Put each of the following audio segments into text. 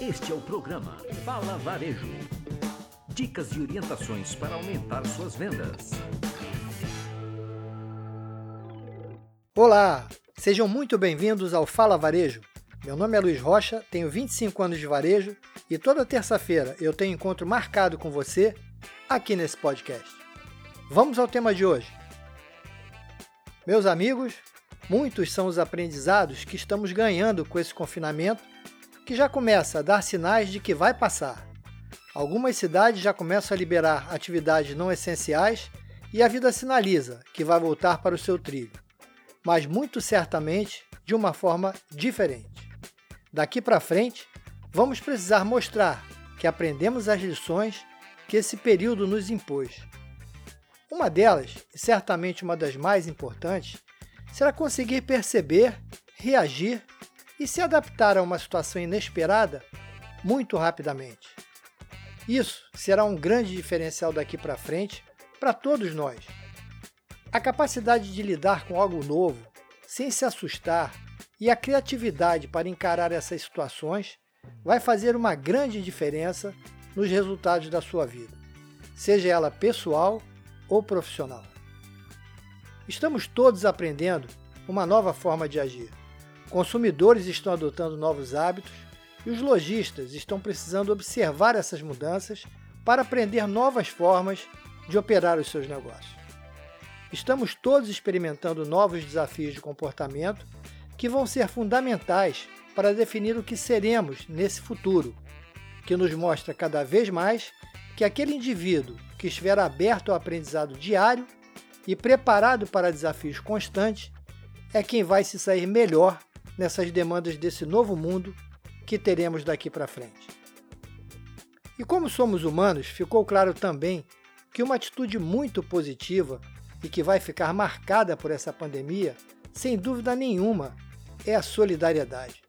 Este é o programa Fala Varejo. Dicas e orientações para aumentar suas vendas. Olá, sejam muito bem-vindos ao Fala Varejo. Meu nome é Luiz Rocha, tenho 25 anos de varejo e toda terça-feira eu tenho encontro marcado com você aqui nesse podcast. Vamos ao tema de hoje. Meus amigos, muitos são os aprendizados que estamos ganhando com esse confinamento que já começa a dar sinais de que vai passar. Algumas cidades já começam a liberar atividades não essenciais e a vida sinaliza que vai voltar para o seu trilho, mas muito certamente de uma forma diferente. Daqui para frente, vamos precisar mostrar que aprendemos as lições que esse período nos impôs uma delas, e certamente uma das mais importantes, será conseguir perceber, reagir e se adaptar a uma situação inesperada muito rapidamente. Isso será um grande diferencial daqui para frente para todos nós. A capacidade de lidar com algo novo, sem se assustar, e a criatividade para encarar essas situações vai fazer uma grande diferença nos resultados da sua vida, seja ela pessoal ou profissional. Estamos todos aprendendo uma nova forma de agir. Consumidores estão adotando novos hábitos e os lojistas estão precisando observar essas mudanças para aprender novas formas de operar os seus negócios. Estamos todos experimentando novos desafios de comportamento que vão ser fundamentais para definir o que seremos nesse futuro, que nos mostra cada vez mais que aquele indivíduo que estiver aberto ao aprendizado diário e preparado para desafios constantes é quem vai se sair melhor nessas demandas desse novo mundo que teremos daqui para frente. E como somos humanos, ficou claro também que uma atitude muito positiva e que vai ficar marcada por essa pandemia, sem dúvida nenhuma, é a solidariedade.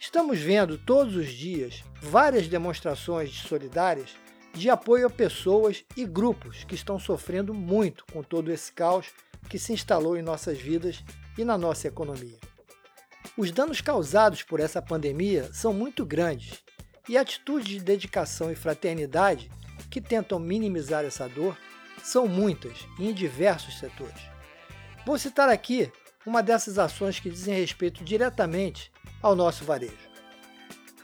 Estamos vendo todos os dias várias demonstrações de solidárias de apoio a pessoas e grupos que estão sofrendo muito com todo esse caos que se instalou em nossas vidas e na nossa economia. Os danos causados por essa pandemia são muito grandes e atitudes de dedicação e fraternidade que tentam minimizar essa dor são muitas e em diversos setores. Vou citar aqui uma dessas ações que dizem respeito diretamente ao nosso varejo.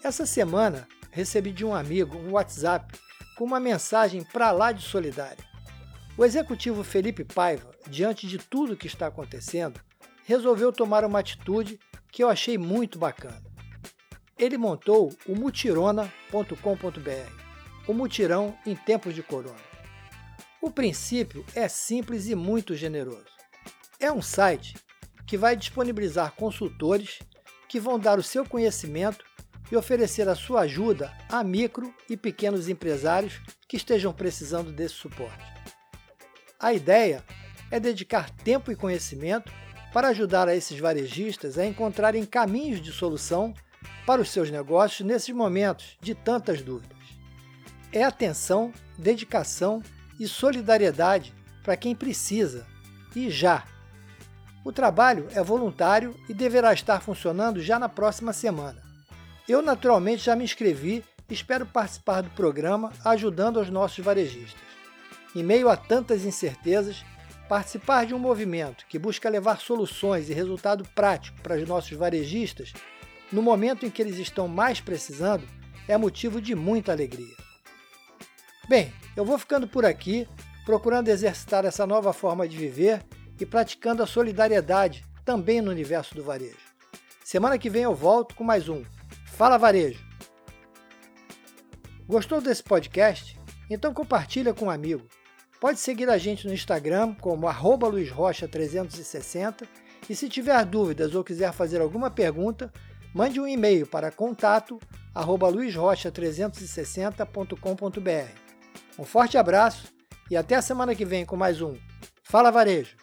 Essa semana recebi de um amigo um WhatsApp com uma mensagem para lá de solidária. O executivo Felipe Paiva, diante de tudo que está acontecendo, resolveu tomar uma atitude que eu achei muito bacana. Ele montou o mutirona.com.br, o mutirão em tempos de corona. O princípio é simples e muito generoso. É um site que vai disponibilizar consultores que vão dar o seu conhecimento e oferecer a sua ajuda a micro e pequenos empresários que estejam precisando desse suporte. A ideia é dedicar tempo e conhecimento para ajudar a esses varejistas a encontrarem caminhos de solução para os seus negócios nesses momentos de tantas dúvidas. É atenção, dedicação e solidariedade para quem precisa e já. O trabalho é voluntário e deverá estar funcionando já na próxima semana. Eu, naturalmente, já me inscrevi e espero participar do programa ajudando os nossos varejistas. Em meio a tantas incertezas, participar de um movimento que busca levar soluções e resultado prático para os nossos varejistas no momento em que eles estão mais precisando é motivo de muita alegria. Bem, eu vou ficando por aqui, procurando exercitar essa nova forma de viver e praticando a solidariedade também no universo do varejo. Semana que vem eu volto com mais um Fala Varejo. Gostou desse podcast? Então compartilha com um amigo. Pode seguir a gente no Instagram como luizrocha360 e se tiver dúvidas ou quiser fazer alguma pergunta, mande um e-mail para contato luizrocha360.com.br. Um forte abraço e até a semana que vem com mais um Fala Varejo!